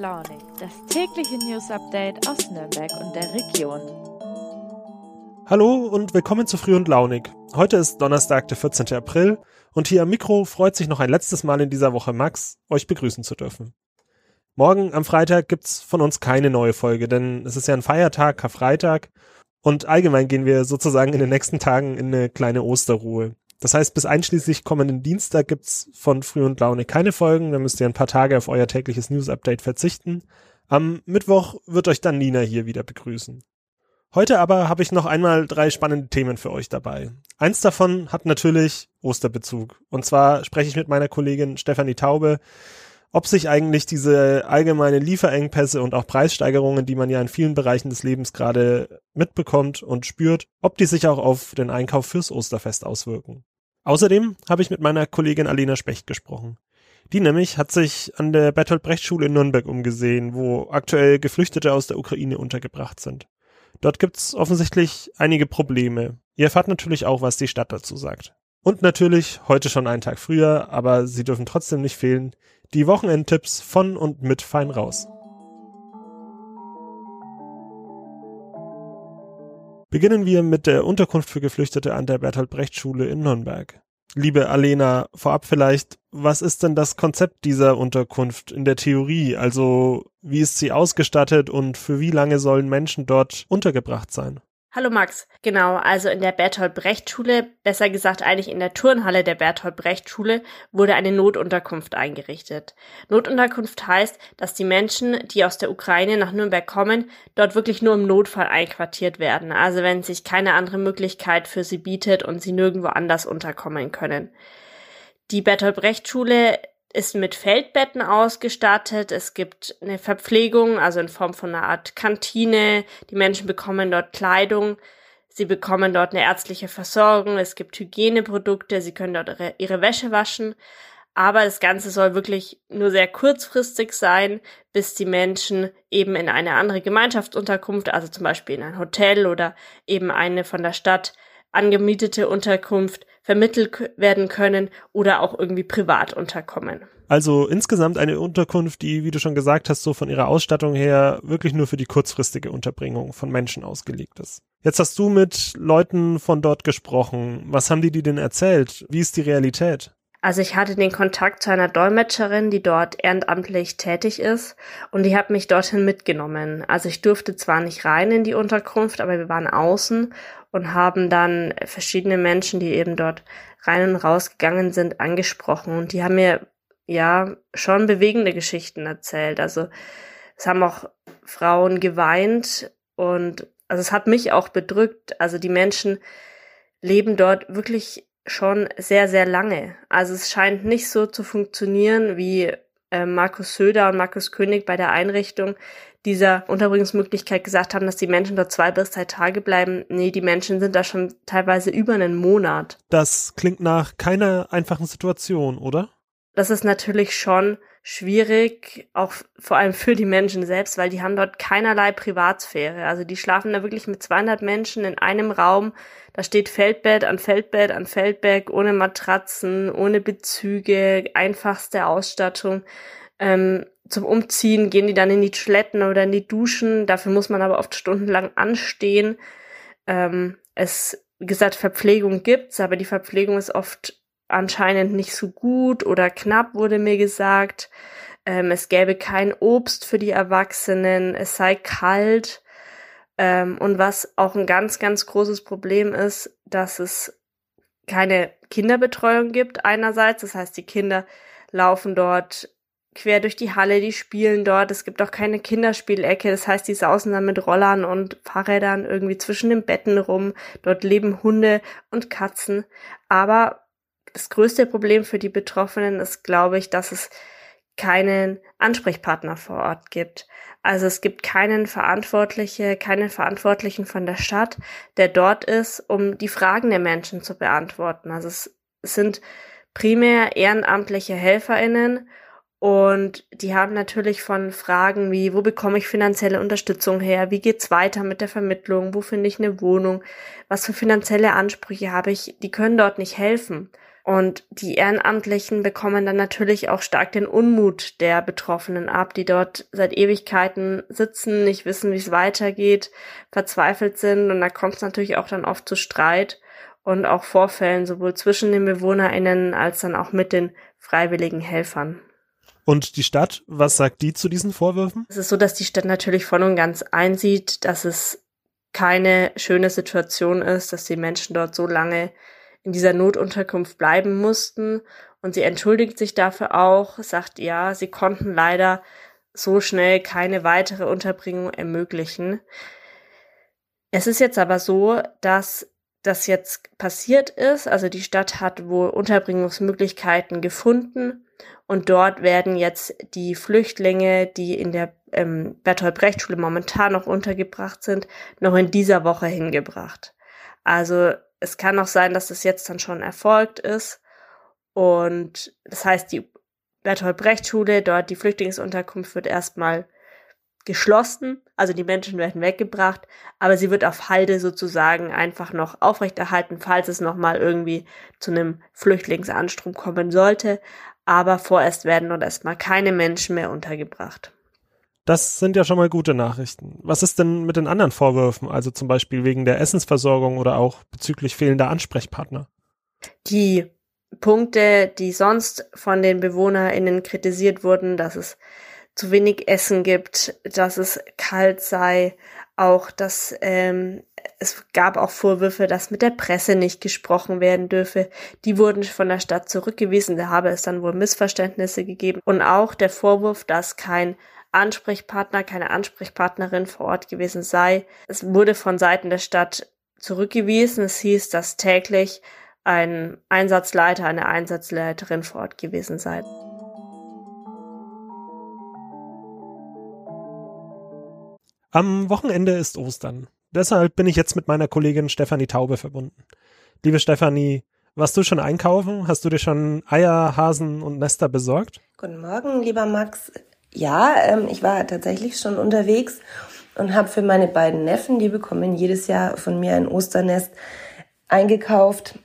Launig, das tägliche News Update aus Nürnberg und der Region. Hallo und willkommen zu Früh und Launig. Heute ist Donnerstag, der 14. April und hier am Mikro freut sich noch ein letztes Mal in dieser Woche Max, euch begrüßen zu dürfen. Morgen am Freitag gibt's von uns keine neue Folge, denn es ist ja ein Feiertag, Karfreitag und allgemein gehen wir sozusagen in den nächsten Tagen in eine kleine Osterruhe. Das heißt, bis einschließlich kommenden Dienstag gibt's von Früh und Laune keine Folgen. Dann müsst ihr ein paar Tage auf euer tägliches News-Update verzichten. Am Mittwoch wird euch dann Nina hier wieder begrüßen. Heute aber habe ich noch einmal drei spannende Themen für euch dabei. Eins davon hat natürlich Osterbezug. Und zwar spreche ich mit meiner Kollegin Stefanie Taube, ob sich eigentlich diese allgemeine Lieferengpässe und auch Preissteigerungen, die man ja in vielen Bereichen des Lebens gerade mitbekommt und spürt, ob die sich auch auf den Einkauf fürs Osterfest auswirken. Außerdem habe ich mit meiner Kollegin Alena Specht gesprochen. Die nämlich hat sich an der Bertolt Brecht Schule in Nürnberg umgesehen, wo aktuell Geflüchtete aus der Ukraine untergebracht sind. Dort gibt's offensichtlich einige Probleme. Ihr erfahrt natürlich auch, was die Stadt dazu sagt. Und natürlich heute schon einen Tag früher, aber sie dürfen trotzdem nicht fehlen, die Wochenendtipps von und mit Fein raus. Beginnen wir mit der Unterkunft für Geflüchtete an der Bertolt Brecht Schule in Nürnberg. Liebe Alena, vorab vielleicht, was ist denn das Konzept dieser Unterkunft in der Theorie? Also, wie ist sie ausgestattet und für wie lange sollen Menschen dort untergebracht sein? Hallo Max. Genau, also in der Bertolt Brecht Schule, besser gesagt eigentlich in der Turnhalle der Bertolt Brecht Schule, wurde eine Notunterkunft eingerichtet. Notunterkunft heißt, dass die Menschen, die aus der Ukraine nach Nürnberg kommen, dort wirklich nur im Notfall einquartiert werden. Also wenn sich keine andere Möglichkeit für sie bietet und sie nirgendwo anders unterkommen können. Die Bertolt Brecht Schule ist mit Feldbetten ausgestattet. Es gibt eine Verpflegung, also in Form von einer Art Kantine. Die Menschen bekommen dort Kleidung. Sie bekommen dort eine ärztliche Versorgung. Es gibt Hygieneprodukte. Sie können dort ihre, Wäsche waschen. Aber das Ganze soll wirklich nur sehr kurzfristig sein, bis die Menschen eben in eine andere Gemeinschaftsunterkunft, also zum Beispiel in ein Hotel oder eben eine von der Stadt angemietete Unterkunft vermittelt werden können oder auch irgendwie privat unterkommen. Also insgesamt eine Unterkunft, die, wie du schon gesagt hast, so von ihrer Ausstattung her wirklich nur für die kurzfristige Unterbringung von Menschen ausgelegt ist. Jetzt hast du mit Leuten von dort gesprochen. Was haben die dir denn erzählt? Wie ist die Realität? Also ich hatte den Kontakt zu einer Dolmetscherin, die dort ehrenamtlich tätig ist und die hat mich dorthin mitgenommen. Also ich durfte zwar nicht rein in die Unterkunft, aber wir waren außen und haben dann verschiedene Menschen, die eben dort rein und raus gegangen sind, angesprochen und die haben mir ja schon bewegende Geschichten erzählt. Also es haben auch Frauen geweint und also es hat mich auch bedrückt. Also die Menschen leben dort wirklich schon sehr, sehr lange. Also es scheint nicht so zu funktionieren, wie äh, Markus Söder und Markus König bei der Einrichtung dieser Unterbringungsmöglichkeit gesagt haben, dass die Menschen dort zwei bis drei Tage bleiben. Nee, die Menschen sind da schon teilweise über einen Monat. Das klingt nach keiner einfachen Situation, oder? Das ist natürlich schon schwierig, auch vor allem für die Menschen selbst, weil die haben dort keinerlei Privatsphäre. Also die schlafen da wirklich mit 200 Menschen in einem Raum. Da steht Feldbett an Feldbett an Feldbett, ohne Matratzen, ohne Bezüge, einfachste Ausstattung. Ähm, zum Umziehen gehen die dann in die Toiletten oder in die Duschen. Dafür muss man aber oft stundenlang anstehen. Ähm, es, wie gesagt, Verpflegung gibt's, aber die Verpflegung ist oft anscheinend nicht so gut oder knapp, wurde mir gesagt. Ähm, es gäbe kein Obst für die Erwachsenen, es sei kalt. Ähm, und was auch ein ganz, ganz großes Problem ist, dass es keine Kinderbetreuung gibt einerseits. Das heißt, die Kinder laufen dort quer durch die Halle, die spielen dort. Es gibt auch keine Kinderspielecke. Das heißt, die sausen dann mit Rollern und Fahrrädern irgendwie zwischen den Betten rum. Dort leben Hunde und Katzen. Aber das größte Problem für die Betroffenen ist, glaube ich, dass es keinen Ansprechpartner vor Ort gibt. Also es gibt keinen Verantwortliche, keinen Verantwortlichen von der Stadt, der dort ist, um die Fragen der Menschen zu beantworten. Also es sind primär ehrenamtliche HelferInnen und die haben natürlich von Fragen wie, wo bekomme ich finanzielle Unterstützung her? Wie geht's weiter mit der Vermittlung? Wo finde ich eine Wohnung? Was für finanzielle Ansprüche habe ich? Die können dort nicht helfen. Und die Ehrenamtlichen bekommen dann natürlich auch stark den Unmut der Betroffenen ab, die dort seit Ewigkeiten sitzen, nicht wissen, wie es weitergeht, verzweifelt sind. Und da kommt es natürlich auch dann oft zu Streit und auch Vorfällen, sowohl zwischen den BewohnerInnen als dann auch mit den freiwilligen Helfern. Und die Stadt, was sagt die zu diesen Vorwürfen? Es ist so, dass die Stadt natürlich voll und ganz einsieht, dass es keine schöne Situation ist, dass die Menschen dort so lange in dieser Notunterkunft bleiben mussten. Und sie entschuldigt sich dafür auch, sagt ja, sie konnten leider so schnell keine weitere Unterbringung ermöglichen. Es ist jetzt aber so, dass das jetzt passiert ist. Also die Stadt hat wohl Unterbringungsmöglichkeiten gefunden und dort werden jetzt die Flüchtlinge, die in der ähm, Bertolt Brecht Schule momentan noch untergebracht sind, noch in dieser Woche hingebracht. Also es kann auch sein, dass das jetzt dann schon erfolgt ist und das heißt, die Bertolt Brecht Schule, dort die Flüchtlingsunterkunft wird erstmal geschlossen, also die Menschen werden weggebracht, aber sie wird auf Halde sozusagen einfach noch aufrechterhalten, falls es nochmal irgendwie zu einem Flüchtlingsanstrom kommen sollte. Aber vorerst werden dort erstmal keine Menschen mehr untergebracht. Das sind ja schon mal gute Nachrichten. Was ist denn mit den anderen Vorwürfen, also zum Beispiel wegen der Essensversorgung oder auch bezüglich fehlender Ansprechpartner? Die Punkte, die sonst von den BewohnerInnen kritisiert wurden, dass es zu wenig Essen gibt, dass es kalt sei, auch dass ähm, es gab auch Vorwürfe, dass mit der Presse nicht gesprochen werden dürfe. Die wurden von der Stadt zurückgewiesen. Da habe es dann wohl Missverständnisse gegeben. Und auch der Vorwurf, dass kein Ansprechpartner, keine Ansprechpartnerin vor Ort gewesen sei. Es wurde von Seiten der Stadt zurückgewiesen. Es hieß, dass täglich ein Einsatzleiter, eine Einsatzleiterin vor Ort gewesen sei. Am Wochenende ist Ostern. Deshalb bin ich jetzt mit meiner Kollegin Stefanie Taube verbunden. Liebe Stefanie, warst du schon einkaufen? Hast du dir schon Eier, Hasen und Nester besorgt? Guten Morgen, lieber Max. Ja, ähm, ich war tatsächlich schon unterwegs und habe für meine beiden Neffen, die bekommen jedes Jahr von mir ein Osternest, eingekauft.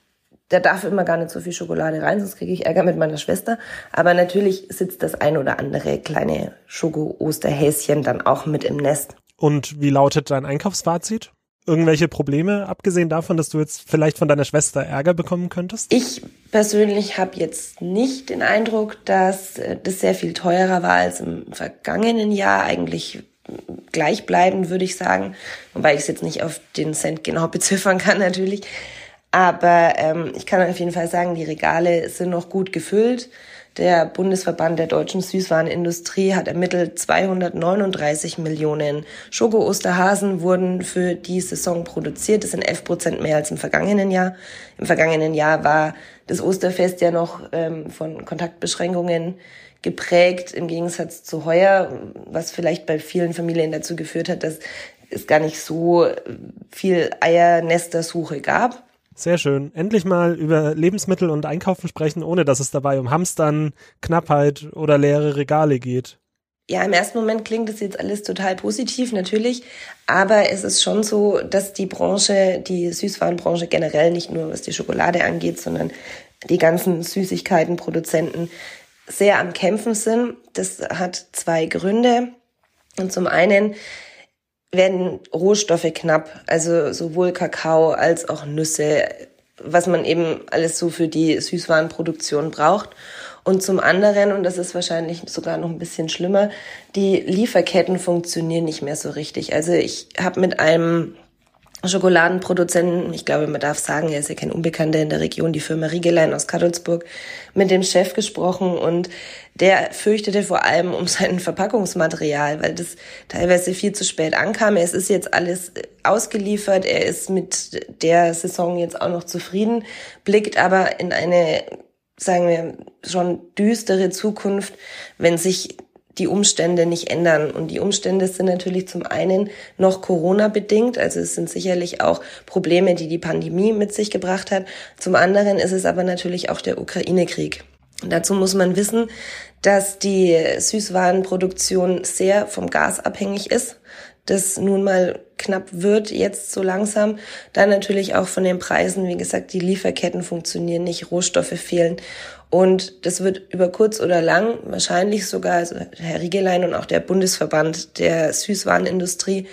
Da darf immer gar nicht so viel Schokolade rein, sonst kriege ich Ärger mit meiner Schwester. Aber natürlich sitzt das ein oder andere kleine Schoko-Osterhäschen dann auch mit im Nest. Und wie lautet dein Einkaufsfazit? Irgendwelche Probleme, abgesehen davon, dass du jetzt vielleicht von deiner Schwester Ärger bekommen könntest? Ich persönlich habe jetzt nicht den Eindruck, dass äh, das sehr viel teurer war als im vergangenen Jahr. Eigentlich gleichbleibend, würde ich sagen. Wobei ich es jetzt nicht auf den Cent genau beziffern kann, natürlich. Aber ähm, ich kann auf jeden Fall sagen, die Regale sind noch gut gefüllt. Der Bundesverband der deutschen Süßwarenindustrie hat ermittelt, 239 Millionen Schoko-Osterhasen wurden für die Saison produziert. Das sind 11 Prozent mehr als im vergangenen Jahr. Im vergangenen Jahr war das Osterfest ja noch ähm, von Kontaktbeschränkungen geprägt, im Gegensatz zu heuer, was vielleicht bei vielen Familien dazu geführt hat, dass es gar nicht so viel Eiernestersuche gab. Sehr schön. Endlich mal über Lebensmittel und Einkaufen sprechen, ohne dass es dabei um Hamstern, Knappheit oder leere Regale geht. Ja, im ersten Moment klingt das jetzt alles total positiv, natürlich. Aber es ist schon so, dass die Branche, die Süßwarenbranche generell, nicht nur was die Schokolade angeht, sondern die ganzen Süßigkeitenproduzenten sehr am Kämpfen sind. Das hat zwei Gründe. Und zum einen werden Rohstoffe knapp, also sowohl Kakao als auch Nüsse, was man eben alles so für die Süßwarenproduktion braucht. Und zum anderen, und das ist wahrscheinlich sogar noch ein bisschen schlimmer, die Lieferketten funktionieren nicht mehr so richtig. Also ich habe mit einem Schokoladenproduzenten, ich glaube, man darf sagen, er ist ja kein Unbekannter in der Region, die Firma Riegelein aus Kadolsburg, mit dem Chef gesprochen und der fürchtete vor allem um sein Verpackungsmaterial, weil das teilweise viel zu spät ankam. Es ist jetzt alles ausgeliefert, er ist mit der Saison jetzt auch noch zufrieden, blickt aber in eine, sagen wir, schon düstere Zukunft, wenn sich die Umstände nicht ändern. Und die Umstände sind natürlich zum einen noch Corona bedingt, also es sind sicherlich auch Probleme, die die Pandemie mit sich gebracht hat. Zum anderen ist es aber natürlich auch der Ukraine-Krieg. Dazu muss man wissen, dass die Süßwarenproduktion sehr vom Gas abhängig ist, das nun mal knapp wird jetzt so langsam. Dann natürlich auch von den Preisen, wie gesagt, die Lieferketten funktionieren nicht, Rohstoffe fehlen. Und das wird über kurz oder lang wahrscheinlich sogar, also Herr Riegelein und auch der Bundesverband der Süßwarenindustrie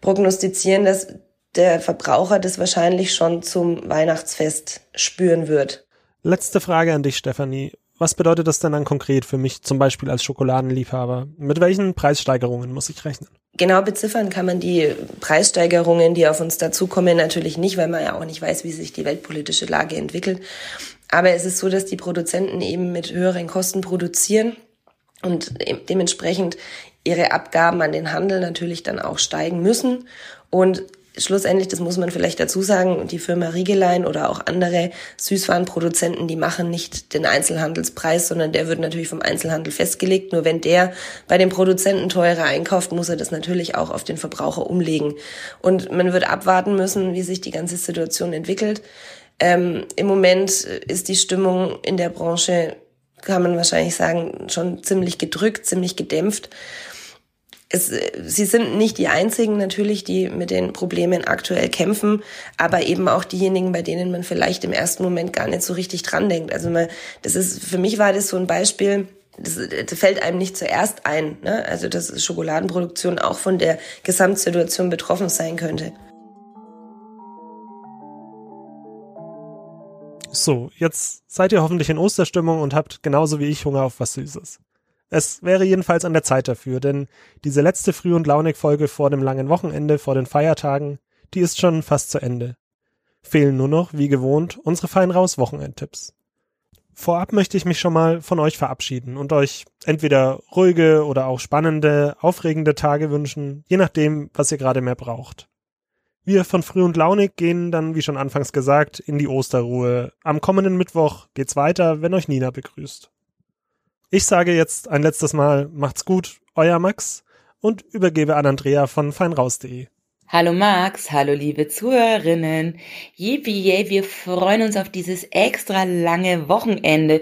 prognostizieren, dass der Verbraucher das wahrscheinlich schon zum Weihnachtsfest spüren wird. Letzte Frage an dich, Stefanie. Was bedeutet das denn dann konkret für mich, zum Beispiel als Schokoladenliebhaber? Mit welchen Preissteigerungen muss ich rechnen? Genau beziffern kann man die Preissteigerungen, die auf uns dazukommen, natürlich nicht, weil man ja auch nicht weiß, wie sich die weltpolitische Lage entwickelt. Aber es ist so, dass die Produzenten eben mit höheren Kosten produzieren und dementsprechend ihre Abgaben an den Handel natürlich dann auch steigen müssen. Und schlussendlich, das muss man vielleicht dazu sagen, die Firma Riegelein oder auch andere Süßwarenproduzenten, die machen nicht den Einzelhandelspreis, sondern der wird natürlich vom Einzelhandel festgelegt. Nur wenn der bei den Produzenten teurer einkauft, muss er das natürlich auch auf den Verbraucher umlegen. Und man wird abwarten müssen, wie sich die ganze Situation entwickelt. Ähm, Im Moment ist die Stimmung in der Branche, kann man wahrscheinlich sagen, schon ziemlich gedrückt, ziemlich gedämpft es, sie sind nicht die einzigen natürlich, die mit den Problemen aktuell kämpfen, aber eben auch diejenigen, bei denen man vielleicht im ersten Moment gar nicht so richtig dran denkt. Also man, das ist, für mich war das so ein Beispiel, das, das fällt einem nicht zuerst ein, ne? also dass Schokoladenproduktion auch von der Gesamtsituation betroffen sein könnte. So, jetzt seid ihr hoffentlich in Osterstimmung und habt genauso wie ich Hunger auf was Süßes. Es wäre jedenfalls an der Zeit dafür, denn diese letzte Früh- und Launig-Folge vor dem langen Wochenende, vor den Feiertagen, die ist schon fast zu Ende. Fehlen nur noch, wie gewohnt, unsere fein raus Wochenendtipps. Vorab möchte ich mich schon mal von euch verabschieden und euch entweder ruhige oder auch spannende, aufregende Tage wünschen, je nachdem, was ihr gerade mehr braucht. Wir von Früh und Launig gehen dann, wie schon anfangs gesagt, in die Osterruhe. Am kommenden Mittwoch geht's weiter, wenn euch Nina begrüßt. Ich sage jetzt ein letztes Mal, macht's gut, euer Max und übergebe an Andrea von feinraus.de. Hallo Max, hallo liebe Zuhörerinnen. Yippie, wir freuen uns auf dieses extra lange Wochenende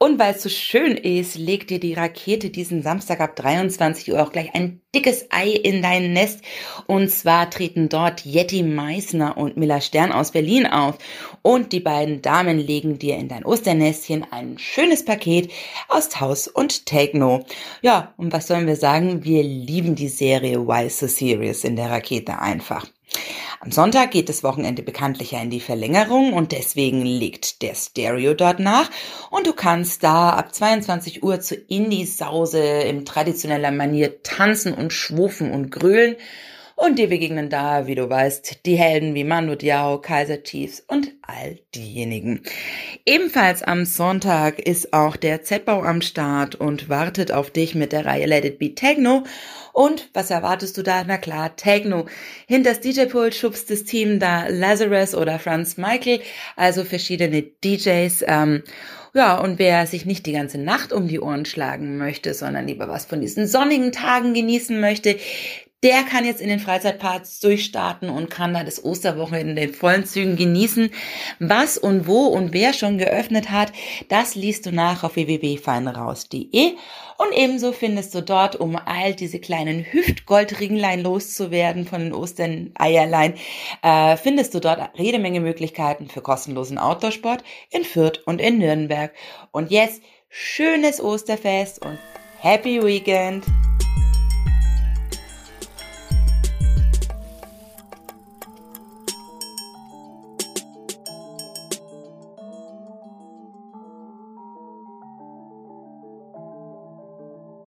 und weil es so schön ist, legt dir die Rakete diesen Samstag ab 23 Uhr auch gleich ein dickes Ei in dein Nest. Und zwar treten dort Yeti Meissner und Miller Stern aus Berlin auf. Und die beiden Damen legen dir in dein Osternestchen ein schönes Paket aus Taus und Techno. Ja, und was sollen wir sagen? Wir lieben die Serie Why So Serious in der Rakete einfach. Am Sonntag geht das Wochenende bekanntlich ja in die Verlängerung und deswegen liegt der Stereo dort nach und du kannst da ab 22 Uhr zu Indie-Sause in traditioneller Manier tanzen und schwufen und grölen und dir begegnen da, wie du weißt, die Helden wie Manu Diao, Kaiser Chiefs und all diejenigen. Ebenfalls am Sonntag ist auch der Z-Bau am Start und wartet auf dich mit der Reihe Let It Be Techno. Und was erwartest du da? Na klar, Techno. Hinter das DJ-Pult schubst das Team da Lazarus oder Franz Michael, also verschiedene DJs. Ähm, ja, und wer sich nicht die ganze Nacht um die Ohren schlagen möchte, sondern lieber was von diesen sonnigen Tagen genießen möchte, der kann jetzt in den Freizeitparks durchstarten und kann da das Osterwochenende in den vollen Zügen genießen. Was und wo und wer schon geöffnet hat, das liest du nach auf www.feinraus.de und ebenso findest du dort, um all diese kleinen Hüftgoldringlein loszuwerden von den Osterneierlein, äh, findest du dort jede Menge Möglichkeiten für kostenlosen Outdoorsport in Fürth und in Nürnberg. Und jetzt schönes Osterfest und Happy Weekend!